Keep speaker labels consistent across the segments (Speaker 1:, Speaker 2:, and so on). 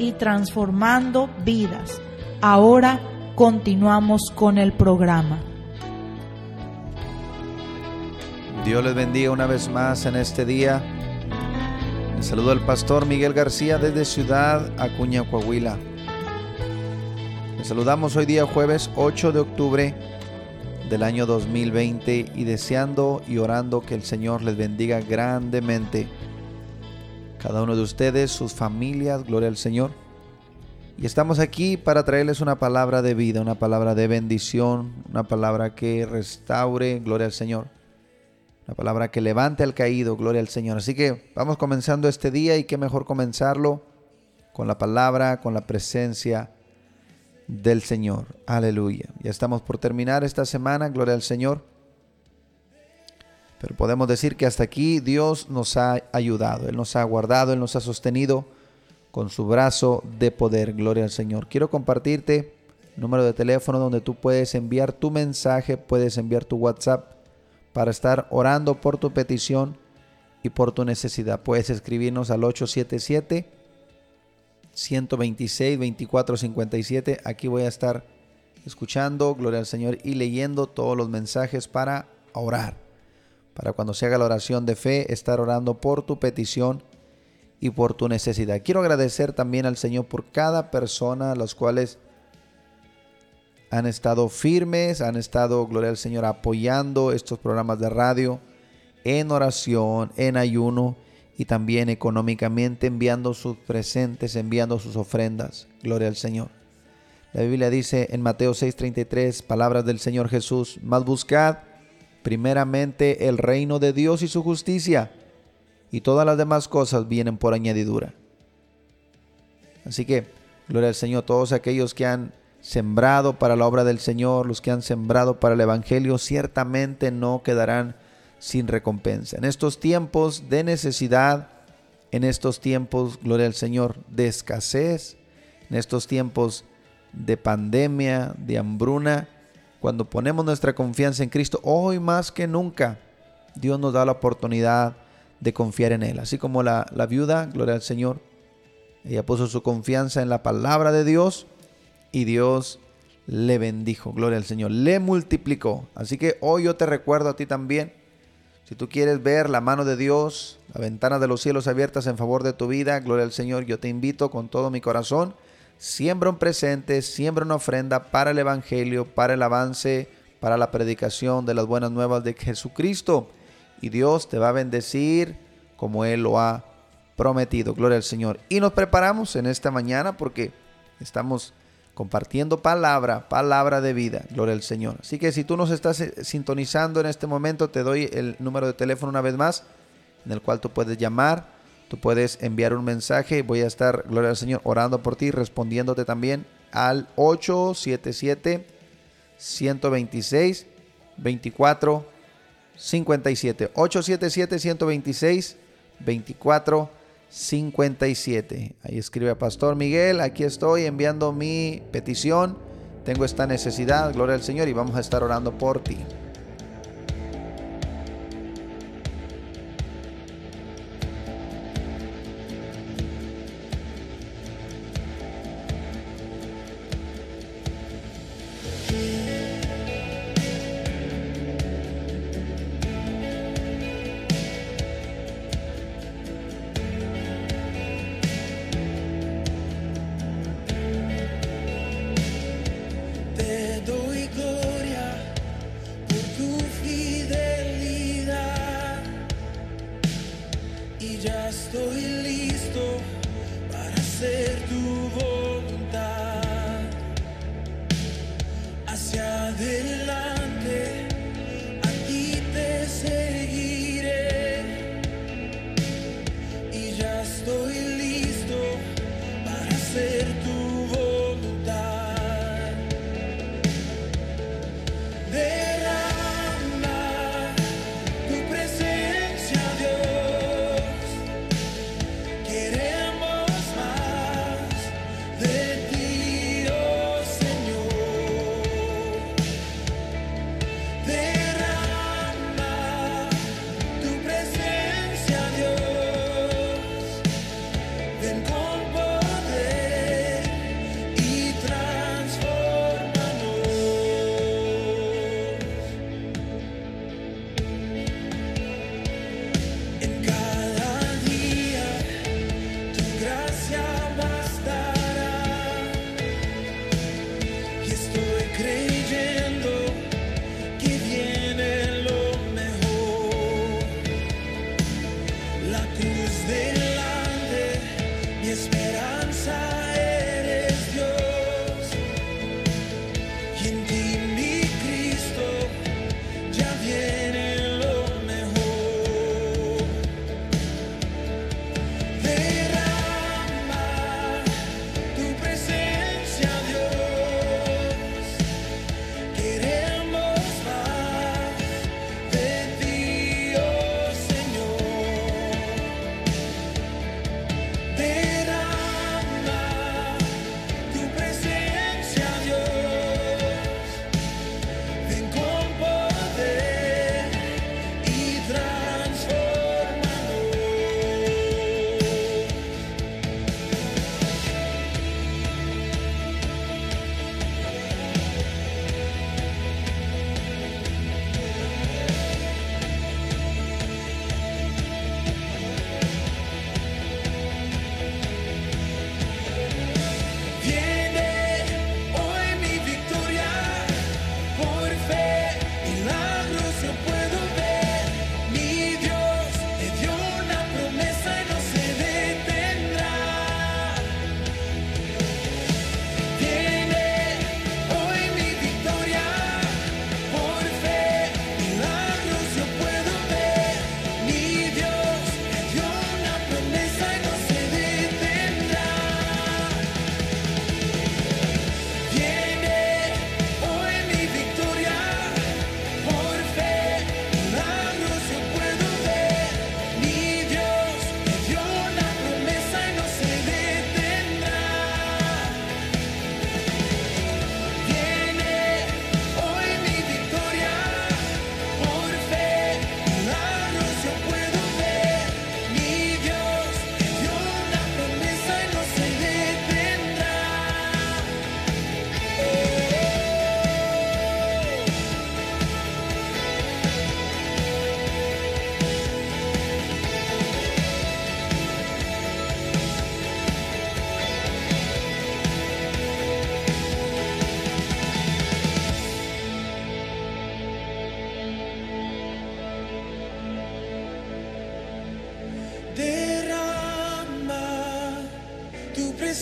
Speaker 1: y transformando vidas. Ahora continuamos con el programa.
Speaker 2: Dios les bendiga una vez más en este día. Les saludo al pastor Miguel García desde Ciudad Acuña, Coahuila. Les saludamos hoy día jueves 8 de octubre del año 2020 y deseando y orando que el Señor les bendiga grandemente. Cada uno de ustedes, sus familias, gloria al Señor. Y estamos aquí para traerles una palabra de vida, una palabra de bendición, una palabra que restaure, gloria al Señor la palabra que levante al caído, gloria al Señor. Así que vamos comenzando este día y qué mejor comenzarlo con la palabra, con la presencia del Señor. Aleluya. Ya estamos por terminar esta semana, gloria al Señor. Pero podemos decir que hasta aquí Dios nos ha ayudado, Él nos ha guardado, Él nos ha sostenido con su brazo de poder, gloria al Señor. Quiero compartirte número de teléfono donde tú puedes enviar tu mensaje, puedes enviar tu WhatsApp para estar orando por tu petición y por tu necesidad. Puedes escribirnos al 877 126 2457. Aquí voy a estar escuchando, gloria al Señor, y leyendo todos los mensajes para orar. Para cuando se haga la oración de fe, estar orando por tu petición y por tu necesidad. Quiero agradecer también al Señor por cada persona, las cuales han estado firmes, han estado, gloria al Señor, apoyando estos programas de radio en oración, en ayuno y también económicamente enviando sus presentes, enviando sus ofrendas. Gloria al Señor. La Biblia dice en Mateo 6:33, palabras del Señor Jesús, más buscad primeramente el reino de Dios y su justicia, y todas las demás cosas vienen por añadidura. Así que, gloria al Señor, todos aquellos que han sembrado para la obra del Señor, los que han sembrado para el Evangelio, ciertamente no quedarán sin recompensa. En estos tiempos de necesidad, en estos tiempos, gloria al Señor, de escasez, en estos tiempos de pandemia, de hambruna, cuando ponemos nuestra confianza en Cristo, hoy más que nunca, Dios nos da la oportunidad de confiar en Él. Así como la, la viuda, gloria al Señor, ella puso su confianza en la palabra de Dios, y Dios le bendijo, gloria al Señor, le multiplicó. Así que hoy yo te recuerdo a ti también, si tú quieres ver la mano de Dios, la ventana de los cielos abiertas en favor de tu vida, gloria al Señor, yo te invito con todo mi corazón, siembra un presente, siembra una ofrenda para el Evangelio, para el avance, para la predicación de las buenas nuevas de Jesucristo. Y Dios te va a bendecir como Él lo ha prometido, gloria al Señor. Y nos preparamos en esta mañana porque estamos compartiendo palabra, palabra de vida. Gloria al Señor. Así que si tú nos estás eh, sintonizando en este momento, te doy el número de teléfono una vez más, en el cual tú puedes llamar, tú puedes enviar un mensaje. Voy a estar, gloria al Señor, orando por ti, respondiéndote también al 877 126 24 57 877 126 24 57. Ahí escribe Pastor Miguel, aquí estoy enviando mi petición. Tengo esta necesidad, gloria al Señor, y vamos a estar orando por ti.
Speaker 3: listo para ser tu voz.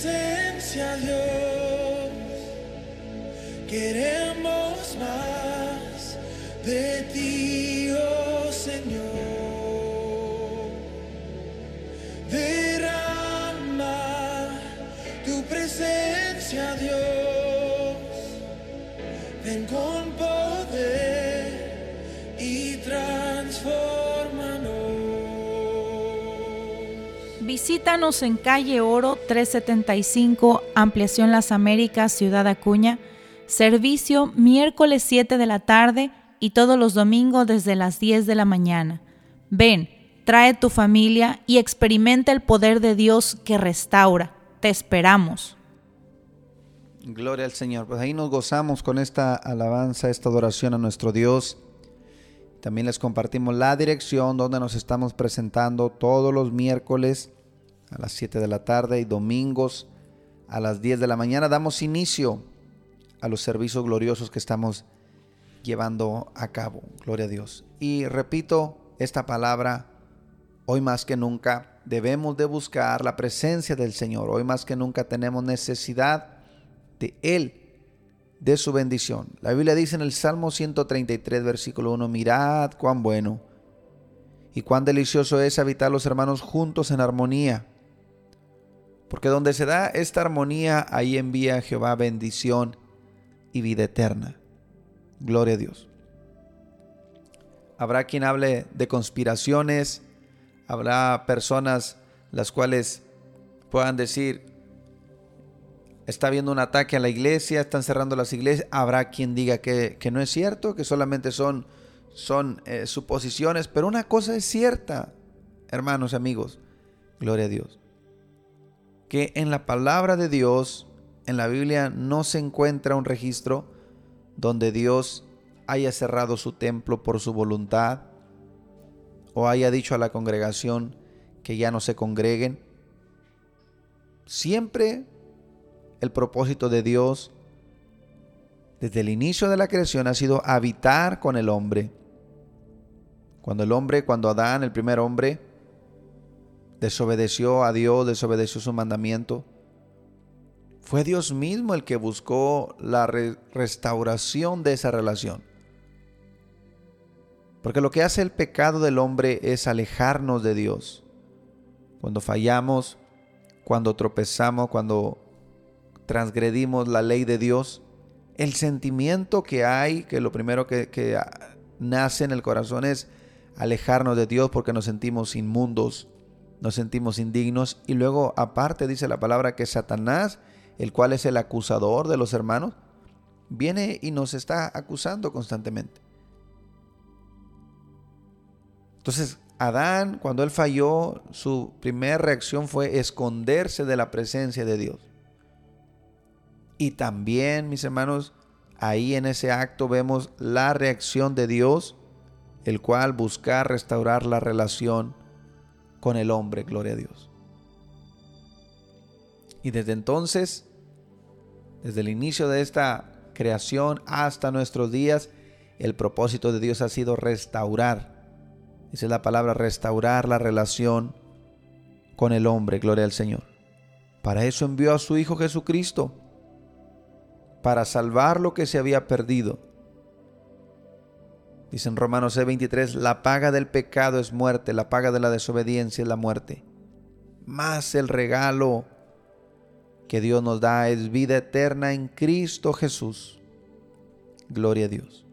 Speaker 3: presencia, Dios. Queremos más de ti, oh Señor. Derrama tu presencia, Dios. Ven con poder y transformanos.
Speaker 1: Visítanos en calle Oro 375, Ampliación Las Américas, Ciudad Acuña. Servicio miércoles 7 de la tarde y todos los domingos desde las 10 de la mañana. Ven, trae tu familia y experimenta el poder de Dios que restaura. Te esperamos.
Speaker 2: Gloria al Señor. Pues ahí nos gozamos con esta alabanza, esta adoración a nuestro Dios. También les compartimos la dirección donde nos estamos presentando todos los miércoles a las 7 de la tarde y domingos a las 10 de la mañana. Damos inicio a los servicios gloriosos que estamos llevando a cabo. Gloria a Dios. Y repito esta palabra, hoy más que nunca debemos de buscar la presencia del Señor. Hoy más que nunca tenemos necesidad de Él, de su bendición. La Biblia dice en el Salmo 133, versículo 1, mirad cuán bueno y cuán delicioso es habitar los hermanos juntos en armonía. Porque donde se da esta armonía, ahí envía Jehová bendición y vida eterna. Gloria a Dios. Habrá quien hable de conspiraciones, habrá personas las cuales puedan decir, está habiendo un ataque a la iglesia, están cerrando las iglesias, habrá quien diga que, que no es cierto, que solamente son, son eh, suposiciones, pero una cosa es cierta, hermanos amigos, gloria a Dios, que en la palabra de Dios, en la Biblia, no se encuentra un registro donde Dios haya cerrado su templo por su voluntad o haya dicho a la congregación que ya no se congreguen. Siempre el propósito de Dios desde el inicio de la creación ha sido habitar con el hombre. Cuando el hombre, cuando Adán, el primer hombre, desobedeció a Dios, desobedeció su mandamiento, fue Dios mismo el que buscó la restauración de esa relación. Porque lo que hace el pecado del hombre es alejarnos de Dios. Cuando fallamos, cuando tropezamos, cuando transgredimos la ley de Dios, el sentimiento que hay, que lo primero que, nace en el corazón es alejarnos de Dios porque nos sentimos inmundos, nos sentimos indignos. Y luego aparte dice la palabra que Satanás, el cual es el acusador de los hermanos, viene y nos está acusando constantemente. Entonces, Adán, cuando él falló, su primera reacción fue esconderse de la presencia de Dios. Y también, mis hermanos, ahí en ese acto vemos la reacción de Dios, el cual busca restaurar la relación con el hombre, gloria a Dios. Y desde entonces, desde el inicio de esta creación hasta nuestros días, el propósito de Dios ha sido restaurar Dice la palabra restaurar la relación con el hombre, gloria al Señor. Para eso envió a su Hijo Jesucristo, para salvar lo que se había perdido. Dice en Romanos 6:23, la paga del pecado es muerte, la paga de la desobediencia es la muerte. Más el regalo que Dios nos da es vida eterna en Cristo Jesús. Gloria a Dios.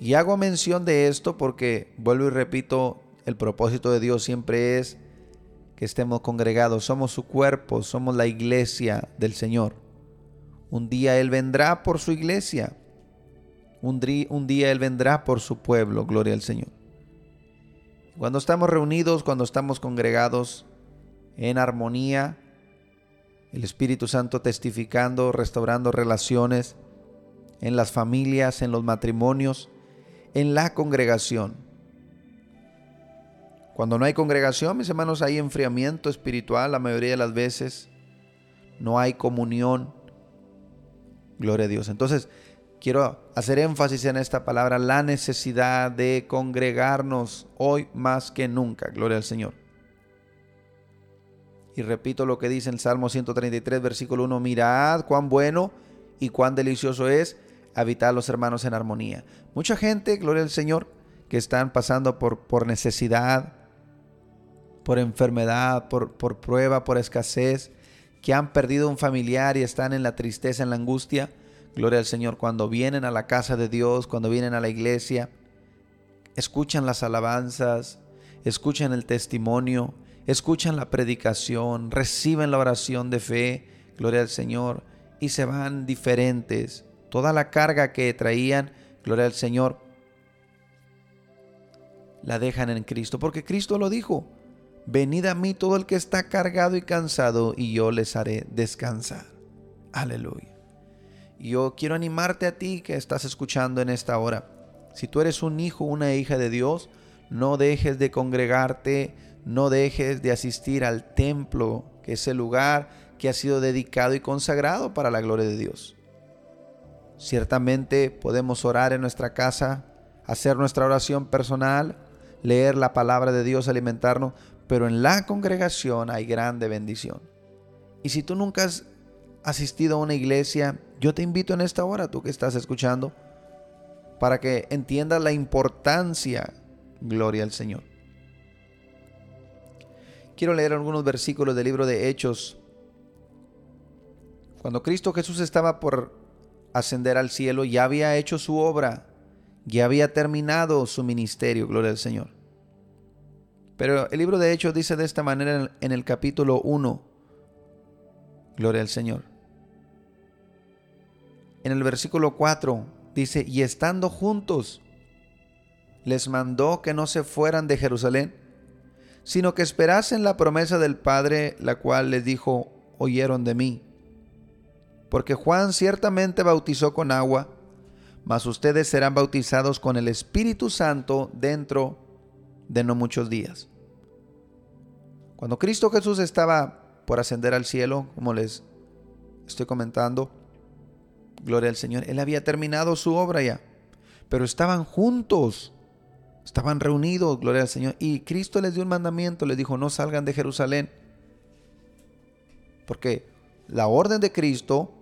Speaker 2: Y hago mención de esto porque, vuelvo y repito, el propósito de Dios siempre es que estemos congregados, somos su cuerpo, somos la iglesia del Señor. Un día Él vendrá por su iglesia, un, día Él vendrá por su pueblo, gloria al Señor. Cuando estamos reunidos, cuando estamos congregados en armonía, el Espíritu Santo testificando, restaurando relaciones en las familias, en los matrimonios, en la congregación. Cuando no hay congregación, mis hermanos, hay enfriamiento espiritual la mayoría de las veces. No hay comunión. Gloria a Dios. Entonces, quiero hacer énfasis en esta palabra, la necesidad de congregarnos hoy más que nunca. Gloria al Señor. Y repito lo que dice el Salmo 133, versículo 1, mirad cuán bueno y cuán delicioso es habitar los hermanos en armonía. Mucha gente, gloria al Señor, que están pasando por, por necesidad, por enfermedad, por, por prueba, por escasez, que han perdido un familiar y están en la tristeza, en la angustia. Gloria al Señor, cuando vienen a la casa de Dios, cuando vienen a la iglesia, escuchan las alabanzas, escuchan el testimonio, escuchan la predicación, reciben la oración de fe, gloria al Señor, y se van diferentes, toda la carga que traían, gloria al Señor, la dejan en Cristo, porque Cristo lo dijo, venid a mí todo el que está cargado y cansado, y yo les haré descansar. Aleluya. Yo quiero animarte a ti que estás escuchando en esta hora. Si tú eres un hijo, una hija de Dios, no dejes de congregarte, no dejes de asistir al templo, que es el lugar que ha sido dedicado y consagrado para la gloria de Dios. Ciertamente podemos orar en nuestra casa, hacer nuestra oración personal, leer la palabra de Dios, alimentarnos, pero en la congregación hay grande bendición. Y si tú nunca has asistido a una iglesia, yo te invito en esta hora, tú que estás escuchando, para que entiendas la importancia, gloria al Señor. Quiero leer algunos versículos del libro de Hechos. Cuando Cristo Jesús estaba por ascender al cielo, ya había hecho su obra, ya había terminado su ministerio, gloria al Señor. Pero el libro de Hechos dice de esta manera en el capítulo 1, gloria al Señor. En el versículo 4 dice, y estando juntos, les mandó que no se fueran de Jerusalén, sino que esperasen la promesa del Padre, la cual les dijo, oyeron de mí. Porque Juan ciertamente bautizó con agua, mas ustedes serán bautizados con el Espíritu Santo dentro de no muchos días. Cuando Cristo Jesús estaba por ascender al cielo, como les estoy comentando, gloria al Señor, Él había terminado su obra ya, pero estaban juntos, estaban reunidos, gloria al Señor, y Cristo les dio un mandamiento, les dijo, no salgan de Jerusalén, porque la orden de Cristo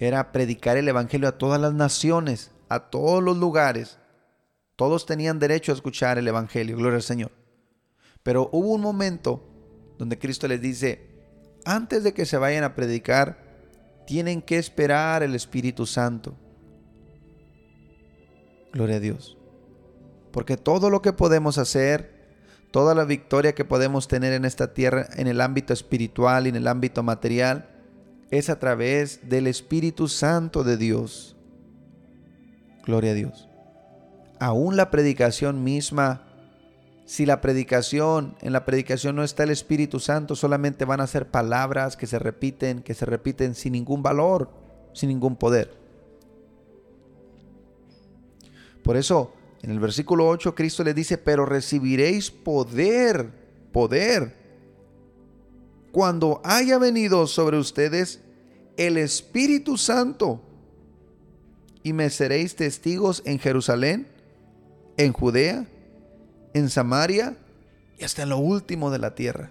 Speaker 2: era predicar el Evangelio a todas las naciones, a todos los lugares. Todos tenían derecho a escuchar el Evangelio, gloria al Señor. Pero hubo un momento donde Cristo les dice, antes de que se vayan a predicar, tienen que esperar el Espíritu Santo. Gloria a Dios. Porque todo lo que podemos hacer, toda la victoria que podemos tener en esta tierra, en el ámbito espiritual y en el ámbito material, es a través del Espíritu Santo de Dios. Gloria a Dios. Aún la predicación misma, si la predicación, en la predicación no está el Espíritu Santo, solamente van a ser palabras que se repiten, que se repiten sin ningún valor, sin ningún poder. Por eso, en el versículo 8, Cristo le dice, pero recibiréis poder, poder, cuando haya venido sobre ustedes el Espíritu Santo, y me seréis testigos en Jerusalén, en Judea, en Samaria y hasta en lo último de la tierra.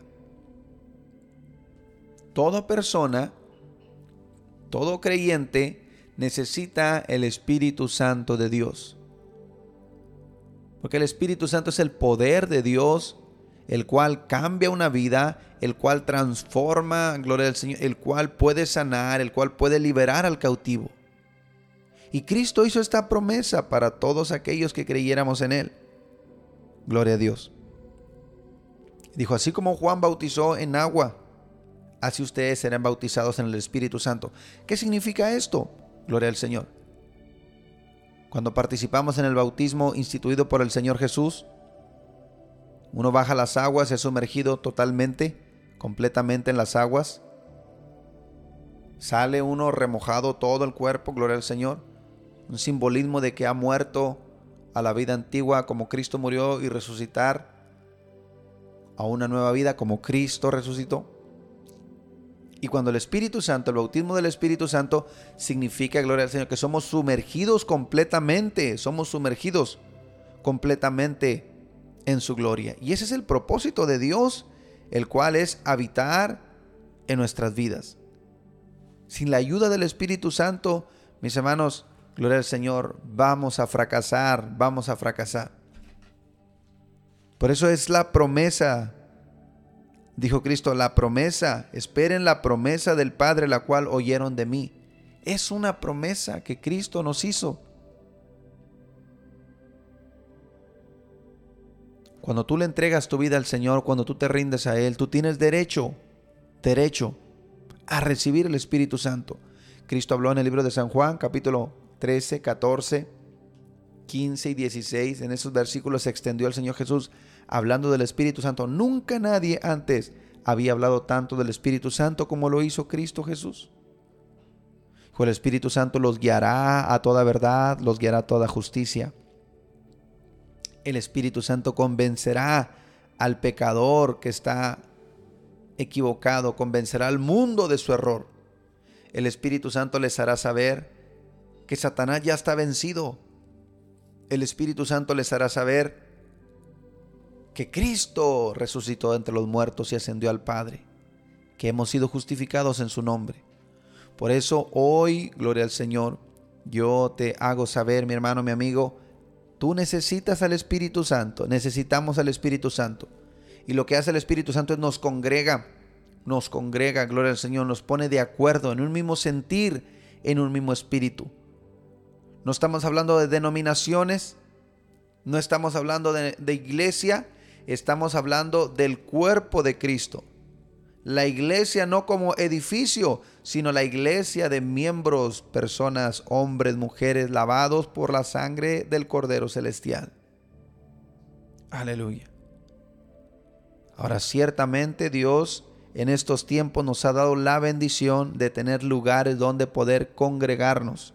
Speaker 2: Toda persona, todo creyente necesita el Espíritu Santo de Dios. Porque el Espíritu Santo es el poder de Dios, el cual cambia una vida, el cual transforma, gloria al Señor, el cual puede sanar, el cual puede liberar al cautivo. Y Cristo hizo esta promesa para todos aquellos que creyéramos en Él. Gloria a Dios. Dijo, así como Juan bautizó en agua, así ustedes serán bautizados en el Espíritu Santo. ¿Qué significa esto? Gloria al Señor. Cuando participamos en el bautismo instituido por el Señor Jesús, uno baja las aguas, es sumergido totalmente, completamente en las aguas. Sale uno remojado todo el cuerpo, gloria al Señor un simbolismo de que ha muerto a la vida antigua como Cristo murió y resucitar a una nueva vida como Cristo resucitó. Y cuando el Espíritu Santo, el bautismo del Espíritu Santo significa, gloria al Señor, que somos sumergidos completamente, somos sumergidos completamente en su gloria. Y ese es el propósito de Dios, el cual es habitar en nuestras vidas. Sin la ayuda del Espíritu Santo, mis hermanos, Gloria al Señor, vamos a fracasar, vamos a fracasar. Por eso es la promesa, dijo Cristo, la promesa, esperen la promesa del Padre, la cual oyeron de mí. Es una promesa que Cristo nos hizo. Cuando tú le entregas tu vida al Señor, cuando tú te rindes a Él, tú tienes derecho, derecho a recibir el Espíritu Santo. Cristo habló en el libro de San Juan, capítulo 13, 14, 15 y 16. En esos versículos se extendió el Señor Jesús hablando del Espíritu Santo. Nunca nadie antes había hablado tanto del Espíritu Santo como lo hizo Cristo Jesús. El Espíritu Santo los guiará a toda verdad, los guiará a toda justicia. El Espíritu Santo convencerá al pecador que está equivocado, convencerá al mundo de su error. El Espíritu Santo les hará saber que Satanás ya está vencido. El Espíritu Santo les hará saber que Cristo resucitó entre los muertos y ascendió al Padre, que hemos sido justificados en su nombre. Por eso hoy, gloria al Señor, yo te hago saber, mi hermano, mi amigo, tú necesitas al Espíritu Santo, necesitamos al Espíritu Santo. Y lo que hace el Espíritu Santo es nos congrega, nos congrega, gloria al Señor, nos pone de acuerdo en un mismo sentir, en un mismo espíritu. No estamos hablando de denominaciones, no estamos hablando de, iglesia, estamos hablando del cuerpo de Cristo. La iglesia no como edificio, sino la iglesia de miembros, personas, hombres, mujeres, lavados por la sangre del Cordero Celestial. Aleluya. Ahora ciertamente Dios en estos tiempos nos ha dado la bendición de tener lugares donde poder congregarnos.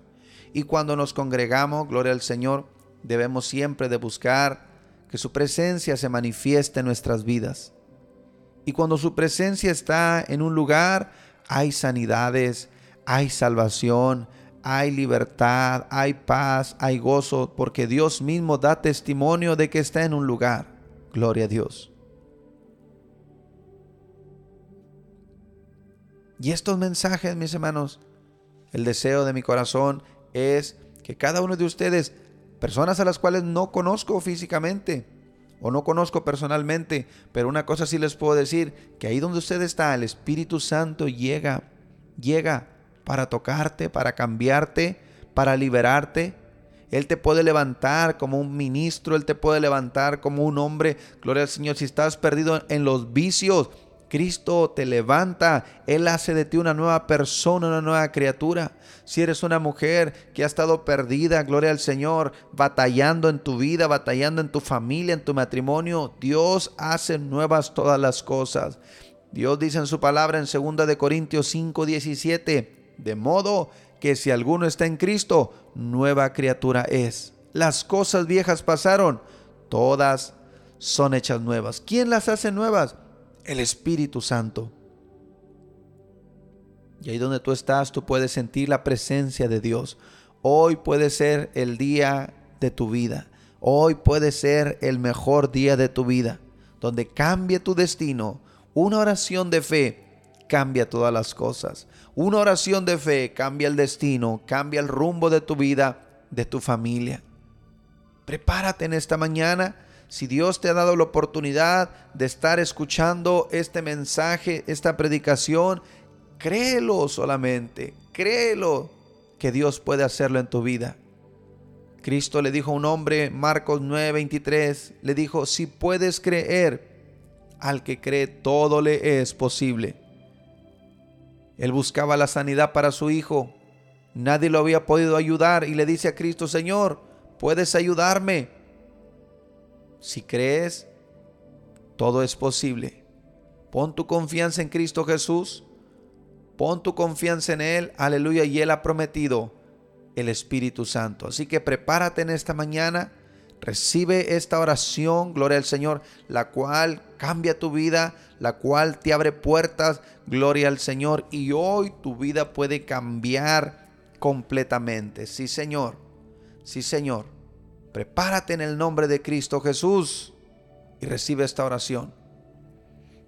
Speaker 2: Y cuando nos congregamos, gloria al Señor, debemos siempre de buscar que su presencia se manifieste en nuestras vidas. Y cuando su presencia está en un lugar, hay sanidades, hay salvación, hay libertad, hay paz, hay gozo, porque Dios mismo da testimonio de que está en un lugar. Gloria a Dios. Y estos mensajes, mis hermanos, el deseo de mi corazón es que cada uno de ustedes, personas a las cuales no conozco físicamente o no conozco personalmente, pero una cosa sí les puedo decir, que ahí donde usted está, el Espíritu Santo llega, llega para tocarte, para cambiarte, para liberarte. Él te puede levantar como un ministro, Él te puede levantar como un hombre. Gloria al Señor, si estás perdido en los vicios, Cristo te levanta, Él hace de ti una nueva persona, una nueva criatura. Si eres una mujer que ha estado perdida, gloria al Señor, batallando en tu vida, batallando en tu familia, en tu matrimonio, Dios hace nuevas todas las cosas. Dios dice en su palabra en 2 de Corintios 5, 17, de modo que si alguno está en Cristo, nueva criatura es. Las cosas viejas pasaron, todas son hechas nuevas. ¿Quién las hace nuevas? El Espíritu Santo. Y ahí donde tú estás, tú puedes sentir la presencia de Dios. Hoy puede ser el día de tu vida. Hoy puede ser el mejor día de tu vida, donde cambie tu destino. Una oración de fe cambia todas las cosas. Una oración de fe cambia el destino, cambia el rumbo de tu vida, de tu familia. Prepárate en esta mañana si Dios te ha dado la oportunidad de estar escuchando este mensaje, esta predicación, créelo solamente, créelo que Dios puede hacerlo en tu vida. Cristo le dijo a un hombre, Marcos 9:23, le dijo, si puedes creer, al que cree todo le es posible. Él buscaba la sanidad para su hijo. Nadie lo había podido ayudar y le dice a Cristo, Señor, ¿puedes ayudarme? Si crees, todo es posible. Pon tu confianza en Cristo Jesús. Pon tu confianza en Él. Aleluya. Y Él ha prometido el Espíritu Santo. Así que prepárate en esta mañana. Recibe esta oración, gloria al Señor, la cual cambia tu vida, la cual te abre puertas, gloria al Señor. Y hoy tu vida puede cambiar completamente. Sí, Señor. Sí, Señor. Prepárate en el nombre de Cristo Jesús y recibe esta oración.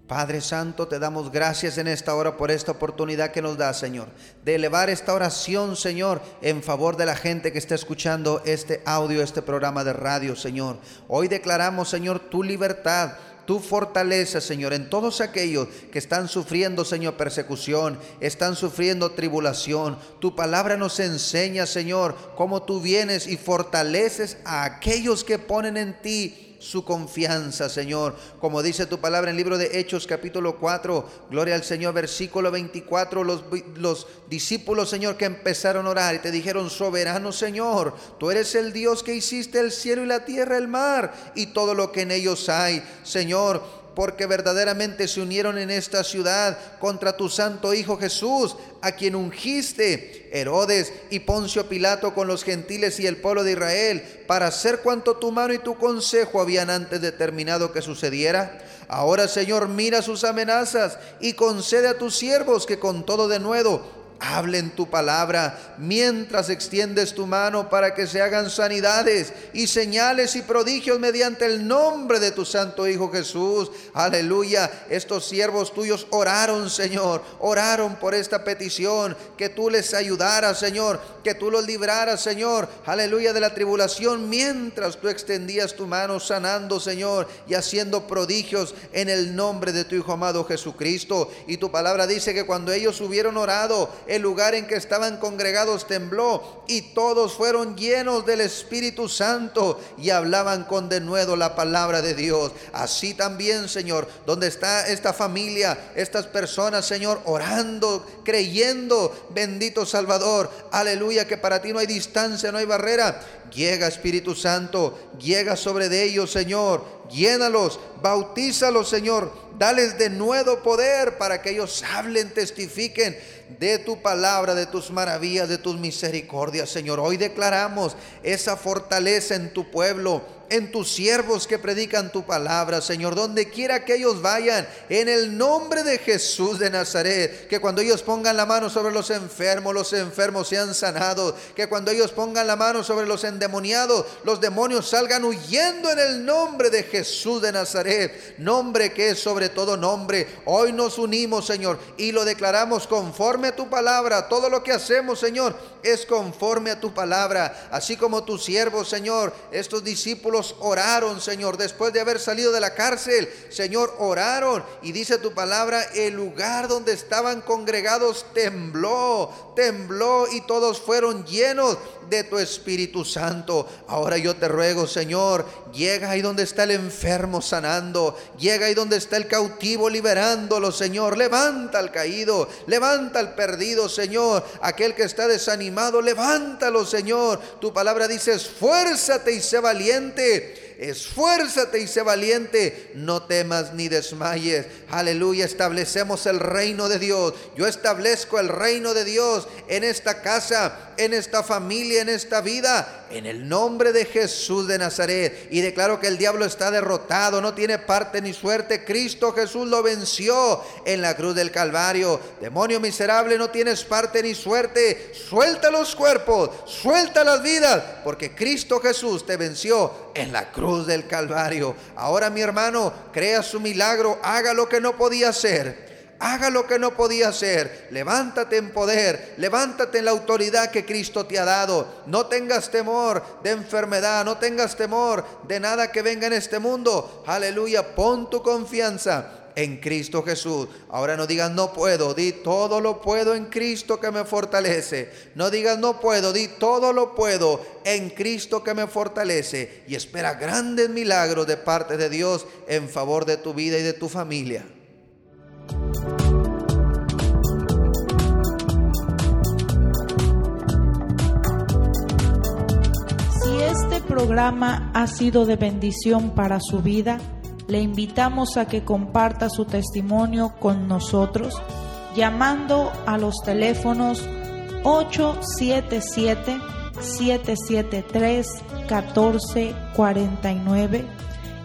Speaker 2: Padre Santo, te damos gracias en esta hora por esta oportunidad que nos da, Señor, de elevar esta oración, Señor, en favor de la gente que está escuchando este audio, este programa de radio, Señor. Hoy declaramos, Señor, tu libertad tu fortaleza, Señor, en todos aquellos que están sufriendo, Señor, persecución, están sufriendo tribulación. Tu palabra nos enseña, Señor, cómo tú vienes y fortaleces a aquellos que ponen en ti su confianza, Señor. Como dice tu palabra en el libro de Hechos capítulo 4, gloria al Señor, versículo 24, los, los discípulos, Señor, que empezaron a orar y te dijeron, soberano Señor, tú eres el Dios que hiciste el cielo y la tierra, el mar y todo lo que en ellos hay. Señor, porque verdaderamente se unieron en esta ciudad contra tu santo Hijo Jesús, a quien ungiste Herodes y Poncio Pilato con los gentiles y el pueblo de Israel, para hacer cuanto tu mano y tu consejo habían antes determinado que sucediera. Ahora, Señor, mira sus amenazas y concede a tus siervos que con todo de nuevo hablen tu palabra mientras extiendes tu mano para que se hagan sanidades y señales y prodigios mediante el nombre de tu santo Hijo Jesús. Aleluya. Estos siervos tuyos oraron, Señor, oraron por esta petición, que tú les ayudaras, Señor, que tú los libraras, Señor. Aleluya de la tribulación mientras tú extendías tu mano sanando, Señor, y haciendo prodigios en el nombre de tu Hijo amado Jesucristo. Y tu palabra dice que cuando ellos hubieron orado, el lugar en que estaban congregados tembló y todos fueron llenos del Espíritu Santo y hablaban con denuedo la palabra de Dios. Así también, Señor, donde está esta familia, estas personas, Señor, orando, creyendo, bendito Salvador, aleluya, que para ti no hay distancia, no hay barrera. Llega Espíritu Santo, llega sobre ellos, Señor, llénalos, bautízalos, Señor, dales de nuevo poder para que ellos hablen, testifiquen de tu palabra, de tus maravillas, de tus misericordias, Señor. Hoy declaramos esa fortaleza en tu pueblo en tus siervos que predican tu palabra, Señor, donde quiera que ellos vayan, en el nombre de Jesús de Nazaret, que cuando ellos pongan la mano sobre los enfermos, los enfermos sean sanados, que cuando ellos pongan la mano sobre los endemoniados, los demonios salgan huyendo en el nombre de Jesús de Nazaret, nombre que es sobre todo nombre. Hoy nos unimos, Señor, y lo declaramos conforme a tu palabra. Todo lo que hacemos, Señor, es conforme a tu palabra, así como tus siervos, Señor, estos discípulos oraron, Señor, después de haber salido de la cárcel, Señor, oraron. Y dice tu palabra, el lugar donde estaban congregados tembló, tembló y todos fueron llenos de tu Espíritu Santo. Ahora yo te ruego, Señor, llega ahí donde está el enfermo sanando, llega ahí donde está el cautivo liberándolo, Señor. Levanta al caído, levanta al perdido, Señor. Aquel que está desanimado, levántalo, Señor. Tu palabra dice, esfuérzate y sé valiente esfuérzate y sé valiente, no temas ni desmayes. Aleluya, establecemos el reino de Dios. Yo establezco el reino de Dios en esta casa, en esta familia, en esta vida, en el nombre de Jesús de Nazaret. Y declaro que el diablo está derrotado, no tiene parte ni suerte. Cristo Jesús lo venció en la cruz del Calvario. Demonio miserable, no tienes parte ni suerte. Suelta los cuerpos, suelta las vidas, porque Cristo Jesús te venció en la cruz del Calvario. Ahora mi hermano, crea su milagro, haga lo que no podía hacer. Haga lo que no podía hacer. Levántate en poder. Levántate en la autoridad que Cristo te ha dado. No tengas temor de enfermedad. No tengas temor de nada que venga en este mundo. Aleluya. Pon tu confianza en Cristo Jesús. Ahora no digas no puedo, di todo lo puedo en Cristo que me fortalece. No digas no puedo, di todo lo puedo en Cristo que me fortalece. Y espera grandes milagros de parte de Dios en favor de tu vida y de tu familia.
Speaker 1: Si este programa ha sido de bendición para su vida, le invitamos a que comparta su testimonio con nosotros llamando a los teléfonos 877-773-1449